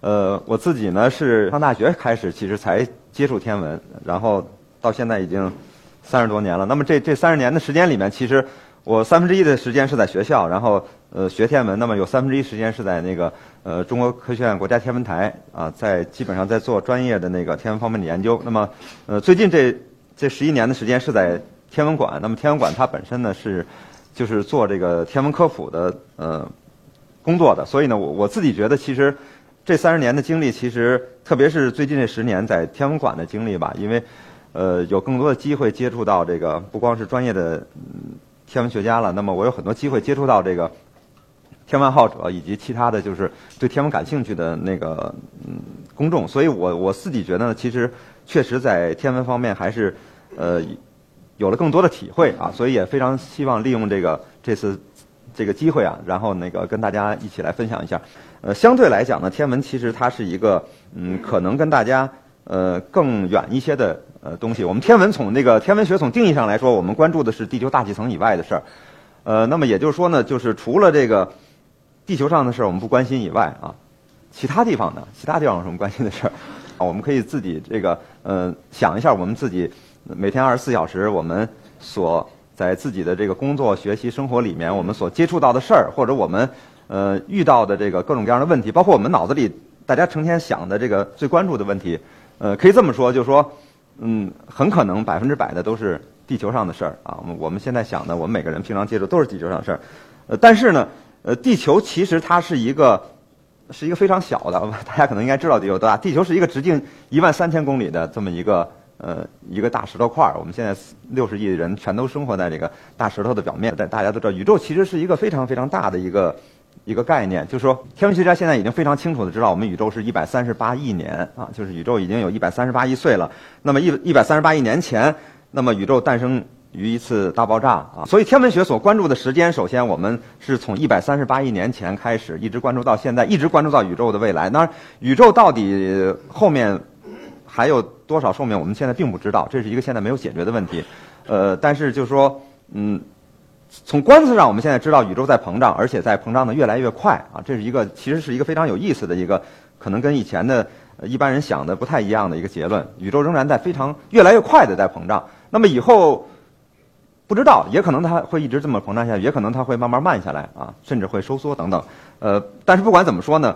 呃，我自己呢是上大学开始，其实才接触天文，然后到现在已经三十多年了。那么这这三十年的时间里面，其实我三分之一的时间是在学校，然后呃学天文，那么有三分之一时间是在那个呃中国科学院国家天文台啊，在基本上在做专业的那个天文方面的研究。那么呃最近这这十一年的时间是在天文馆。那么天文馆它本身呢是就是做这个天文科普的呃工作的，所以呢我我自己觉得其实。这三十年的经历，其实特别是最近这十年在天文馆的经历吧，因为，呃，有更多的机会接触到这个不光是专业的天文学家了，那么我有很多机会接触到这个天文爱好者以及其他的就是对天文感兴趣的那个嗯公众，所以我我自己觉得呢，其实确实在天文方面还是呃有了更多的体会啊，所以也非常希望利用这个这次这个机会啊，然后那个跟大家一起来分享一下。呃，相对来讲呢，天文其实它是一个，嗯，可能跟大家呃更远一些的呃东西。我们天文从那个天文学从定义上来说，我们关注的是地球大气层以外的事儿。呃，那么也就是说呢，就是除了这个地球上的事儿我们不关心以外啊，其他地方呢，其他地方有什么关心的事儿？我们可以自己这个呃想一下，我们自己每天二十四小时我们所在自己的这个工作、学习、生活里面我们所接触到的事儿，或者我们。呃，遇到的这个各种各样的问题，包括我们脑子里大家成天想的这个最关注的问题，呃，可以这么说，就是说，嗯，很可能百分之百的都是地球上的事儿啊。我们我们现在想的，我们每个人平常接触都是地球上的事儿。呃，但是呢，呃，地球其实它是一个是一个非常小的，大家可能应该知道地球多大。地球是一个直径一万三千公里的这么一个呃一个大石头块儿。我们现在六十亿人全都生活在这个大石头的表面。但大家都知道，宇宙其实是一个非常非常大的一个。一个概念，就是说，天文学家现在已经非常清楚的知道，我们宇宙是一百三十八亿年啊，就是宇宙已经有一百三十八亿岁了。那么一一百三十八亿年前，那么宇宙诞生于一次大爆炸啊。所以天文学所关注的时间，首先我们是从一百三十八亿年前开始，一直关注到现在，一直关注到宇宙的未来。那，宇宙到底后面还有多少寿命，我们现在并不知道，这是一个现在没有解决的问题。呃，但是就是说，嗯。从观测上，我们现在知道宇宙在膨胀，而且在膨胀的越来越快啊，这是一个其实是一个非常有意思的一个，可能跟以前的一般人想的不太一样的一个结论。宇宙仍然在非常越来越快的在膨胀。那么以后不知道，也可能它会一直这么膨胀下去，也可能它会慢慢慢下来啊，甚至会收缩等等。呃，但是不管怎么说呢，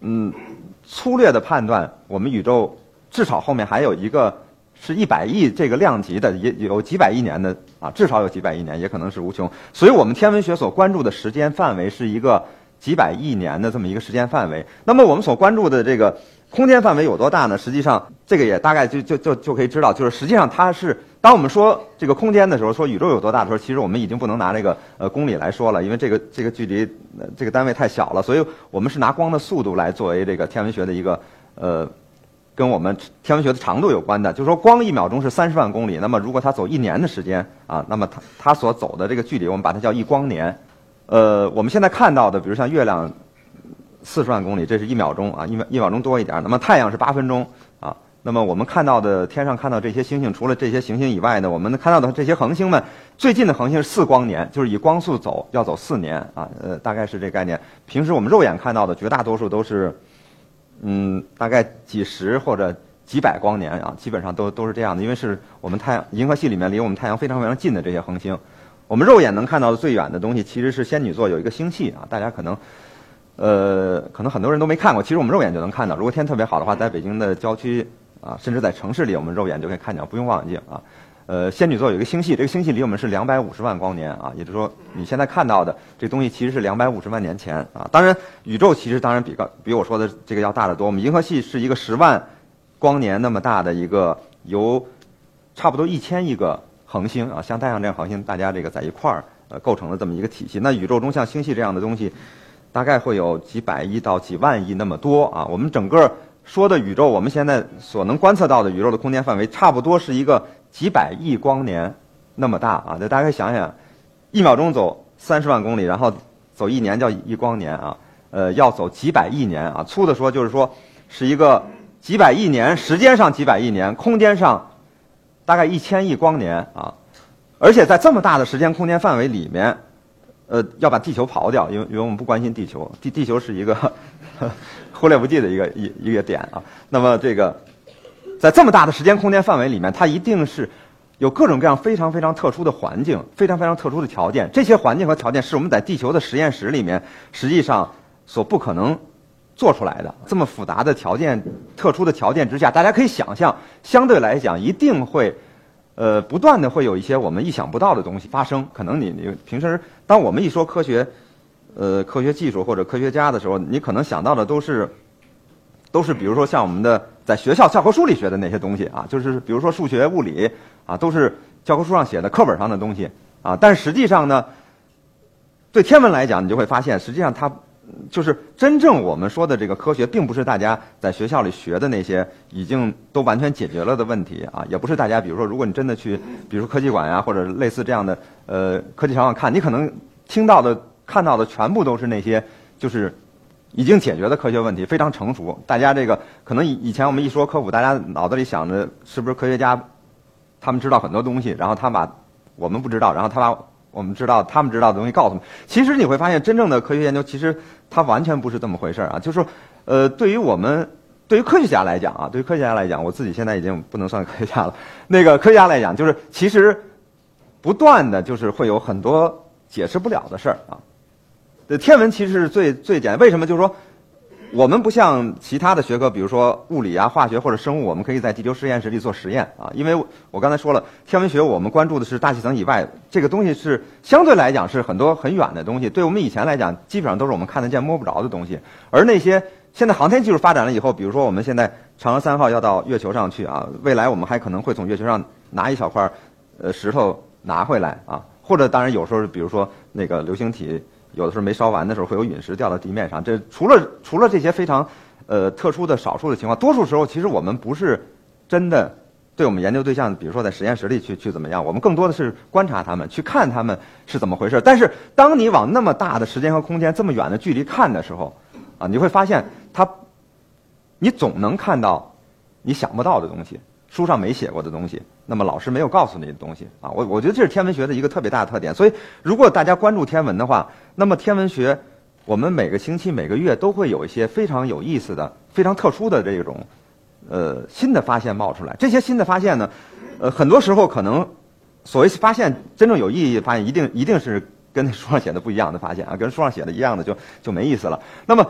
嗯，粗略的判断，我们宇宙至少后面还有一个。是一百亿这个量级的，也有几百亿年的啊，至少有几百亿年，也可能是无穷。所以我们天文学所关注的时间范围是一个几百亿年的这么一个时间范围。那么我们所关注的这个空间范围有多大呢？实际上，这个也大概就就就就可以知道，就是实际上它是当我们说这个空间的时候，说宇宙有多大的时候，其实我们已经不能拿这个呃公里来说了，因为这个这个距离这个单位太小了。所以我们是拿光的速度来作为这个天文学的一个呃。跟我们天文学的长度有关的，就是说光一秒钟是三十万公里，那么如果它走一年的时间啊，那么它它所走的这个距离，我们把它叫一光年。呃，我们现在看到的，比如像月亮四十万公里，这是一秒钟啊，一秒一秒钟多一点。那么太阳是八分钟啊。那么我们看到的天上看到这些星星，除了这些行星以外呢，我们看到的这些恒星们，最近的恒星是四光年，就是以光速走要走四年啊。呃，大概是这概念。平时我们肉眼看到的绝大多数都是。嗯，大概几十或者几百光年啊，基本上都都是这样的，因为是我们太阳银河系里面离我们太阳非常非常近的这些恒星。我们肉眼能看到的最远的东西，其实是仙女座有一个星系啊，大家可能呃可能很多人都没看过，其实我们肉眼就能看到。如果天特别好的话，在北京的郊区啊，甚至在城市里，我们肉眼就可以看见，不用望远镜啊。呃，仙女座有一个星系，这个星系离我们是两百五十万光年啊，也就是说，你现在看到的这东西其实是两百五十万年前啊。当然，宇宙其实当然比个比我说的这个要大得多。我们银河系是一个十万光年那么大的一个由差不多一千亿个恒星啊，像太阳这样恒星，大家这个在一块儿呃构成了这么一个体系。那宇宙中像星系这样的东西，大概会有几百亿到几万亿那么多啊。我们整个说的宇宙，我们现在所能观测到的宇宙的空间范围，差不多是一个。几百亿光年那么大啊！那大家可以想想，一秒钟走三十万公里，然后走一年叫一光年啊。呃，要走几百亿年啊。粗的说就是说，是一个几百亿年，时间上几百亿年，空间上大概一千亿光年啊。而且在这么大的时间空间范围里面，呃，要把地球刨掉，因为因为我们不关心地球，地地球是一个 忽略不计的一个一一个点啊。那么这个在这么大的时间空间范围里面，它一定是有各种各样非常非常特殊的环境，非常非常特殊的条件。这些环境和条件是我们在地球的实验室里面实际上所不可能做出来的。这么复杂的条件、特殊的条件之下，大家可以想象，相对来讲一定会。呃，不断的会有一些我们意想不到的东西发生。可能你你平时当我们一说科学，呃，科学技术或者科学家的时候，你可能想到的都是，都是比如说像我们的在学校教科书里学的那些东西啊，就是比如说数学、物理啊，都是教科书上写的、课本上的东西啊。但实际上呢，对天文来讲，你就会发现，实际上它。就是真正我们说的这个科学，并不是大家在学校里学的那些已经都完全解决了的问题啊，也不是大家比如说，如果你真的去，比如说科技馆呀或者类似这样的呃科技场馆看，你可能听到的、看到的全部都是那些就是已经解决的科学问题，非常成熟。大家这个可能以以前我们一说科普，大家脑子里想着是不是科学家他们知道很多东西，然后他把我们不知道，然后他把。我们知道他们知道的东西告诉我们，其实你会发现，真正的科学研究其实它完全不是这么回事儿啊。就是说，呃，对于我们对于科学家来讲啊，对于科学家来讲，我自己现在已经不能算科学家了。那个科学家来讲，就是其实不断的就是会有很多解释不了的事儿啊。天文其实是最最简单，为什么？就是说。我们不像其他的学科，比如说物理啊、化学或者生物，我们可以在地球实验室里做实验啊。因为我刚才说了，天文学我们关注的是大气层以外这个东西，是相对来讲是很多很远的东西。对我们以前来讲，基本上都是我们看得见摸不着的东西。而那些现在航天技术发展了以后，比如说我们现在嫦娥三号要到月球上去啊，未来我们还可能会从月球上拿一小块呃石头拿回来啊，或者当然有时候比如说那个流星体。有的时候没烧完的时候，会有陨石掉到地面上。这除了除了这些非常呃特殊的少数的情况，多数时候其实我们不是真的对我们研究对象，比如说在实验室里去去怎么样，我们更多的是观察他们，去看他们是怎么回事。但是当你往那么大的时间和空间、这么远的距离看的时候，啊，你会发现它，你总能看到你想不到的东西。书上没写过的东西，那么老师没有告诉你的东西啊，我我觉得这是天文学的一个特别大的特点。所以，如果大家关注天文的话，那么天文学我们每个星期、每个月都会有一些非常有意思的、非常特殊的这种呃新的发现冒出来。这些新的发现呢，呃，很多时候可能所谓发现真正有意义发现，一定一定是跟那书上写的不一样的发现啊，跟书上写的一样的就就没意思了。那么。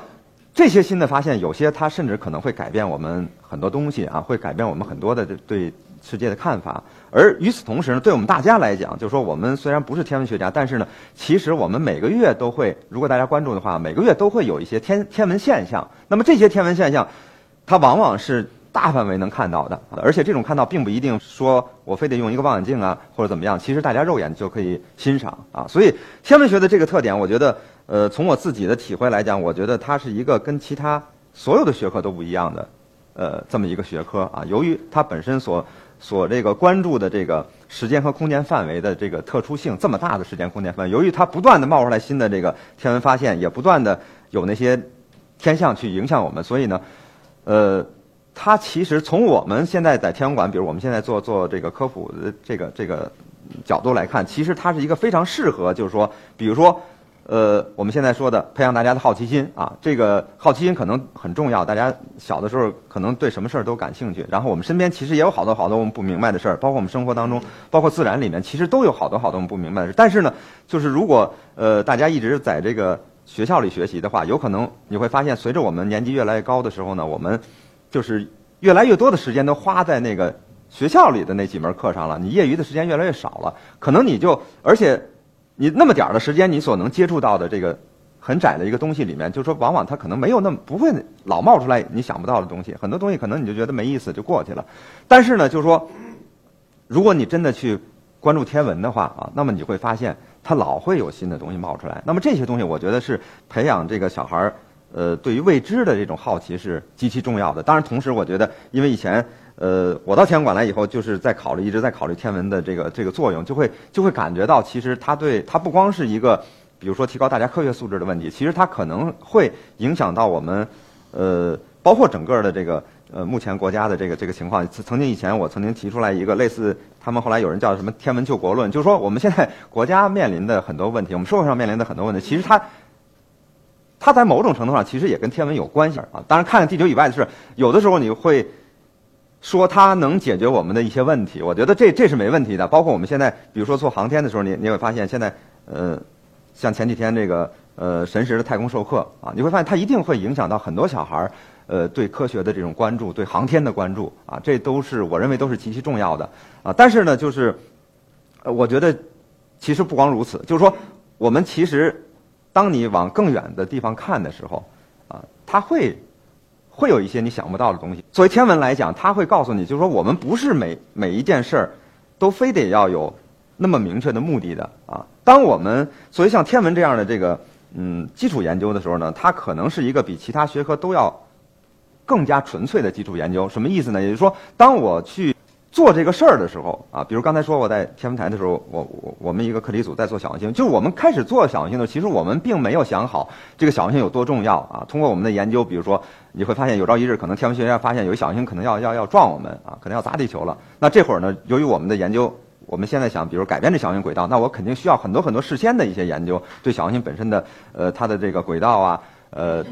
这些新的发现，有些它甚至可能会改变我们很多东西啊，会改变我们很多的对世界的看法。而与此同时呢，对我们大家来讲，就是说我们虽然不是天文学家，但是呢，其实我们每个月都会，如果大家关注的话，每个月都会有一些天天文现象。那么这些天文现象，它往往是大范围能看到的，而且这种看到并不一定说我非得用一个望远镜啊或者怎么样，其实大家肉眼就可以欣赏啊。所以天文学的这个特点，我觉得。呃，从我自己的体会来讲，我觉得它是一个跟其他所有的学科都不一样的，呃，这么一个学科啊。由于它本身所所这个关注的这个时间和空间范围的这个特殊性，这么大的时间空间范围，由于它不断的冒出来新的这个天文发现，也不断的有那些天象去影响我们，所以呢，呃，它其实从我们现在在天文馆，比如我们现在做做这个科普的这个这个角度来看，其实它是一个非常适合，就是说，比如说。呃，我们现在说的培养大家的好奇心啊，这个好奇心可能很重要。大家小的时候可能对什么事儿都感兴趣，然后我们身边其实也有好多好多我们不明白的事儿，包括我们生活当中，包括自然里面，其实都有好多好多我们不明白的事。但是呢，就是如果呃大家一直在这个学校里学习的话，有可能你会发现，随着我们年纪越来越高的时候呢，我们就是越来越多的时间都花在那个学校里的那几门课上了，你业余的时间越来越少了，可能你就而且。你那么点儿的时间，你所能接触到的这个很窄的一个东西里面，就是说，往往它可能没有那么不会老冒出来你想不到的东西。很多东西可能你就觉得没意思就过去了。但是呢，就是说，如果你真的去关注天文的话啊，那么你会发现它老会有新的东西冒出来。那么这些东西，我觉得是培养这个小孩儿呃对于未知的这种好奇是极其重要的。当然，同时我觉得，因为以前。呃，我到天文馆来以后，就是在考虑，一直在考虑天文的这个这个作用，就会就会感觉到，其实它对它不光是一个，比如说提高大家科学素质的问题，其实它可能会影响到我们，呃，包括整个的这个呃目前国家的这个这个情况。曾经以前我曾经提出来一个类似，他们后来有人叫什么天文救国论，就是说我们现在国家面临的很多问题，我们社会上面临的很多问题，其实它它在某种程度上其实也跟天文有关系啊。当然，看看地球以外的事，有的时候你会说它能解决我们的一些问题，我觉得这这是没问题的。包括我们现在，比如说做航天的时候，你你会发现现在呃，像前几天这个呃神石的太空授课啊，你会发现它一定会影响到很多小孩儿呃对科学的这种关注，对航天的关注啊，这都是我认为都是极其重要的啊。但是呢，就是呃，我觉得其实不光如此，就是说我们其实。当你往更远的地方看的时候，啊，它会会有一些你想不到的东西。作为天文来讲，它会告诉你，就是说我们不是每每一件事儿都非得要有那么明确的目的的啊。当我们作为像天文这样的这个嗯基础研究的时候呢，它可能是一个比其他学科都要更加纯粹的基础研究。什么意思呢？也就是说，当我去。做这个事儿的时候啊，比如刚才说我在天文台的时候，我我我们一个课题组在做小行星，就是我们开始做小行星的时候，其实我们并没有想好这个小行星有多重要啊。通过我们的研究，比如说你会发现有朝一日可能天文学家发现有小行星可能要要要撞我们啊，可能要砸地球了。那这会儿呢，由于我们的研究，我们现在想，比如改变这小行星轨道，那我肯定需要很多很多事先的一些研究，对小行星本身的呃它的这个轨道啊呃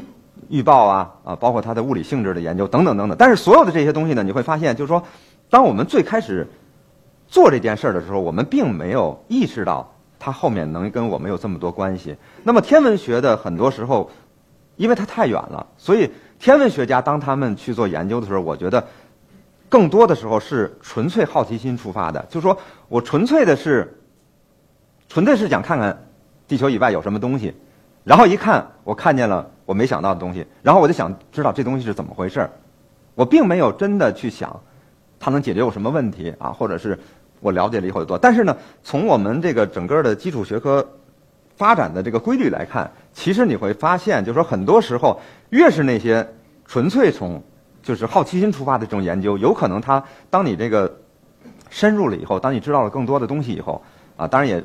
预报啊啊，包括它的物理性质的研究等等等等。但是所有的这些东西呢，你会发现就是说。当我们最开始做这件事儿的时候，我们并没有意识到它后面能跟我们有这么多关系。那么天文学的很多时候，因为它太远了，所以天文学家当他们去做研究的时候，我觉得更多的时候是纯粹好奇心出发的，就是说我纯粹的是纯粹是想看看地球以外有什么东西，然后一看我看见了我没想到的东西，然后我就想知道这东西是怎么回事儿。我并没有真的去想。它能解决我什么问题啊？或者是我了解了以后有多？但是呢，从我们这个整个的基础学科发展的这个规律来看，其实你会发现，就是说很多时候，越是那些纯粹从就是好奇心出发的这种研究，有可能它当你这个深入了以后，当你知道了更多的东西以后啊，当然也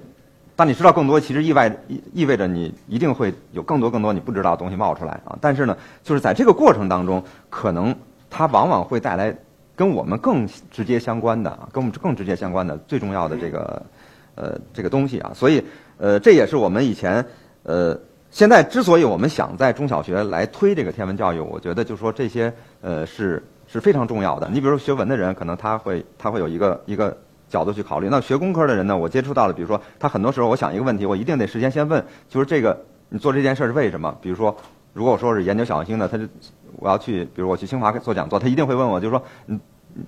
当你知道更多，其实意外意意味着你一定会有更多更多你不知道的东西冒出来啊。但是呢，就是在这个过程当中，可能它往往会带来。跟我们更直接相关的啊，跟我们更直接相关的最重要的这个呃这个东西啊，所以呃这也是我们以前呃现在之所以我们想在中小学来推这个天文教育，我觉得就是说这些呃是是非常重要的。你比如说学文的人，可能他会他会有一个一个角度去考虑。那学工科的人呢，我接触到了，比如说他很多时候我想一个问题，我一定得事先先问，就是这个你做这件事是为什么？比如说如果我说是研究小行星的，他就。我要去，比如我去清华做讲座，他一定会问我，就是说，嗯，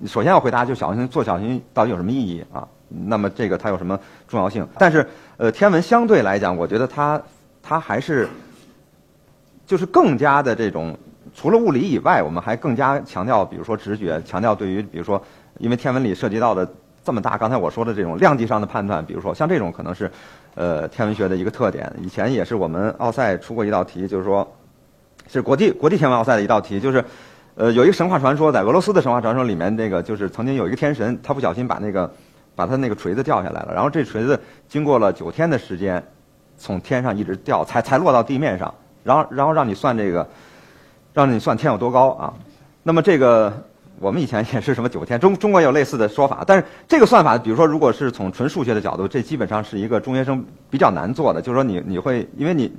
首先要回答，就小行星做小行星到底有什么意义啊？那么这个它有什么重要性？但是，呃，天文相对来讲，我觉得它它还是就是更加的这种，除了物理以外，我们还更加强调，比如说直觉，强调对于比如说，因为天文里涉及到的这么大，刚才我说的这种量级上的判断，比如说像这种可能是呃天文学的一个特点。以前也是我们奥赛出过一道题，就是说。是国际国际天文奥赛的一道题，就是，呃，有一个神话传说，在俄罗斯的神话传说里面，那个就是曾经有一个天神，他不小心把那个把他那个锤子掉下来了，然后这锤子经过了九天的时间，从天上一直掉，才才落到地面上，然后然后让你算这个，让你算天有多高啊？那么这个我们以前也是什么九天，中中国有类似的说法，但是这个算法，比如说如果是从纯数学的角度，这基本上是一个中学生比较难做的，就是说你你会因为你。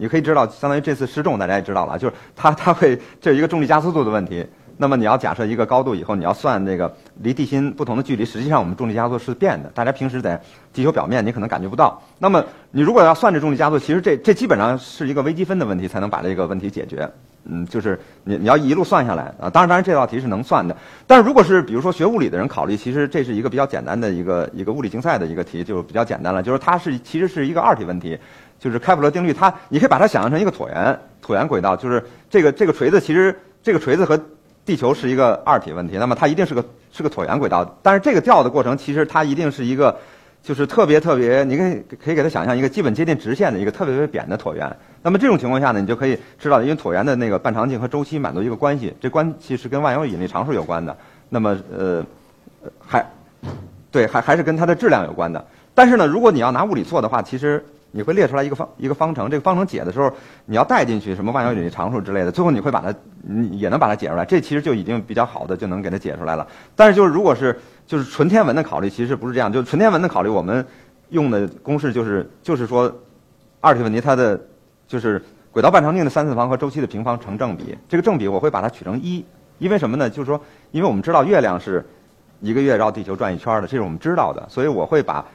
你可以知道，相当于这次失重，大家也知道了，就是它它会这是一个重力加速度的问题。那么你要假设一个高度以后，你要算那个离地心不同的距离，实际上我们重力加速度是变的。大家平时在地球表面你可能感觉不到。那么你如果要算这重力加速，其实这这基本上是一个微积分的问题，才能把这个问题解决。嗯，就是你你要一路算下来啊。当然当然这道题是能算的。但是如果是比如说学物理的人考虑，其实这是一个比较简单的一个一个物理竞赛的一个题，就比较简单了。就是它是其实是一个二体问题。就是开普勒定律，它你可以把它想象成一个椭圆，椭圆轨道。就是这个这个锤子，其实这个锤子和地球是一个二体问题。那么它一定是个是个椭圆轨道。但是这个掉的过程，其实它一定是一个，就是特别特别，你可以可以给它想象一个基本接近直线的一个特别特别扁的椭圆。那么这种情况下呢，你就可以知道，因为椭圆的那个半长径和周期满足一个关系，这关系是跟万有引力常数有关的。那么呃，还对，还还是跟它的质量有关的。但是呢，如果你要拿物理做的话，其实。你会列出来一个方一个方程，这个方程解的时候，你要带进去什么万有引力常数之类的，最后你会把它，你也能把它解出来。这其实就已经比较好的，就能给它解出来了。但是就是如果是就是纯天文的考虑，其实不是这样。就是纯天文的考虑，我们用的公式就是就是说，二体问题它的就是轨道半长径的三次方和周期的平方成正比。这个正比我会把它取成一，因为什么呢？就是说，因为我们知道月亮是一个月绕地球转一圈的，这是我们知道的，所以我会把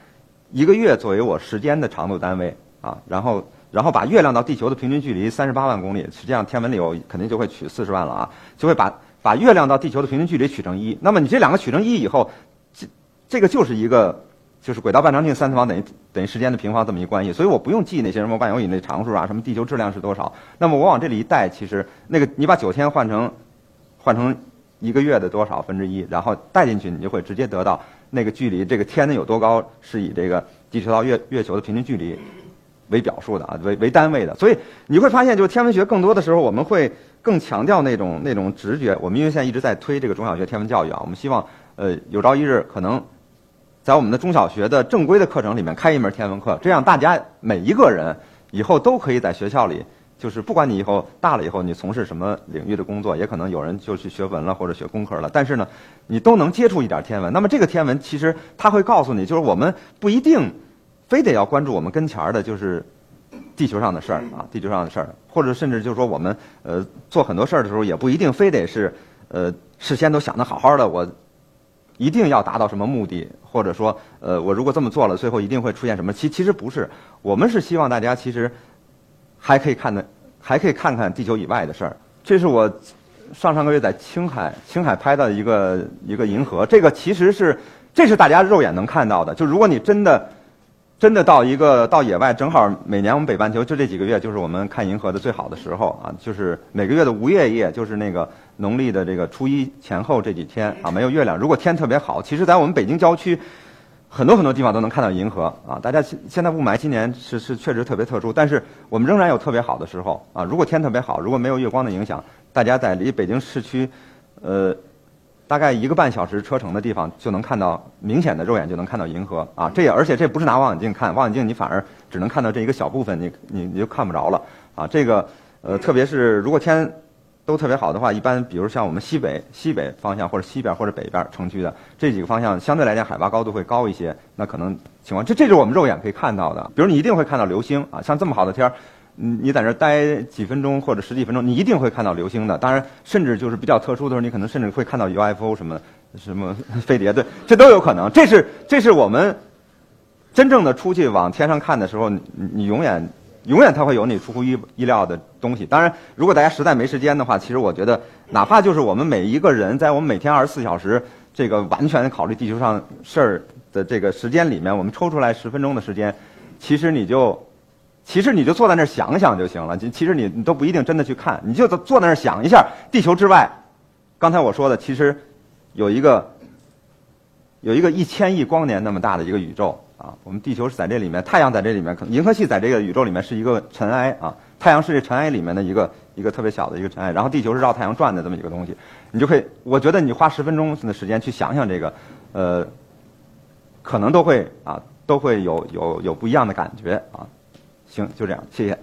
一个月作为我时间的长度单位啊，然后然后把月亮到地球的平均距离三十八万公里，实际上天文里我肯定就会取四十万了啊，就会把把月亮到地球的平均距离取成一。那么你这两个取成一以后，这这个就是一个。就是轨道半长径三次方等于等于时间的平方这么一关系，所以我不用记那些什么万有引力常数啊，什么地球质量是多少。那么我往这里一带，其实那个你把九天换成换成一个月的多少分之一，然后带进去，你就会直接得到那个距离，这个天呢有多高，是以这个地球到月月球的平均距离为表述的啊，为为单位的。所以你会发现，就是天文学更多的时候，我们会更强调那种那种直觉。我们因为现在一直在推这个中小学天文教育啊，我们希望呃有朝一日可能。在我们的中小学的正规的课程里面开一门天文课，这样大家每一个人以后都可以在学校里，就是不管你以后大了以后你从事什么领域的工作，也可能有人就去学文了或者学工科了，但是呢，你都能接触一点天文。那么这个天文其实它会告诉你，就是我们不一定非得要关注我们跟前儿的，就是地球上的事儿啊，地球上的事儿，或者甚至就是说我们呃做很多事儿的时候，也不一定非得是呃事先都想的好好的我。一定要达到什么目的，或者说，呃，我如果这么做了，最后一定会出现什么？其其实不是，我们是希望大家其实还可以看的，还可以看看地球以外的事儿。这是我上上个月在青海青海拍的一个一个银河，这个其实是这是大家肉眼能看到的。就如果你真的。真的到一个到野外，正好每年我们北半球就这几个月，就是我们看银河的最好的时候啊，就是每个月的无月夜，就是那个农历的这个初一前后这几天啊，没有月亮。如果天特别好，其实在我们北京郊区，很多很多地方都能看到银河啊。大家现现在雾霾今年是是确实特别特殊，但是我们仍然有特别好的时候啊。如果天特别好，如果没有月光的影响，大家在离北京市区，呃。大概一个半小时车程的地方就能看到明显的肉眼就能看到银河啊！这也而且这不是拿望远镜看，望远镜你反而只能看到这一个小部分，你你你就看不着了啊！这个呃，特别是如果天都特别好的话，一般比如像我们西北西北方向或者西边或者北边城区的这几个方向，相对来讲海拔高度会高一些，那可能情况这这是我们肉眼可以看到的。比如你一定会看到流星啊，像这么好的天儿。你你在那儿待几分钟或者十几分钟，你一定会看到流星的。当然，甚至就是比较特殊的时候，你可能甚至会看到 UFO 什么什么 飞碟，对，这都有可能。这是这是我们真正的出去往天上看的时候，你你永远永远它会有你出乎意意料的东西。当然，如果大家实在没时间的话，其实我觉得，哪怕就是我们每一个人在我们每天二十四小时这个完全考虑地球上事儿的这个时间里面，我们抽出来十分钟的时间，其实你就。其实你就坐在那儿想想就行了。其实你你都不一定真的去看，你就坐坐在那儿想一下，地球之外，刚才我说的，其实有一个有一个一千亿光年那么大的一个宇宙啊。我们地球是在这里面，太阳在这里面，可能银河系在这个宇宙里面是一个尘埃啊。太阳是这尘埃里面的一个一个特别小的一个尘埃，然后地球是绕太阳转的这么一个东西。你就可以，我觉得你花十分钟的时间去想想这个，呃，可能都会啊，都会有有有不一样的感觉啊。行，就这样，谢谢。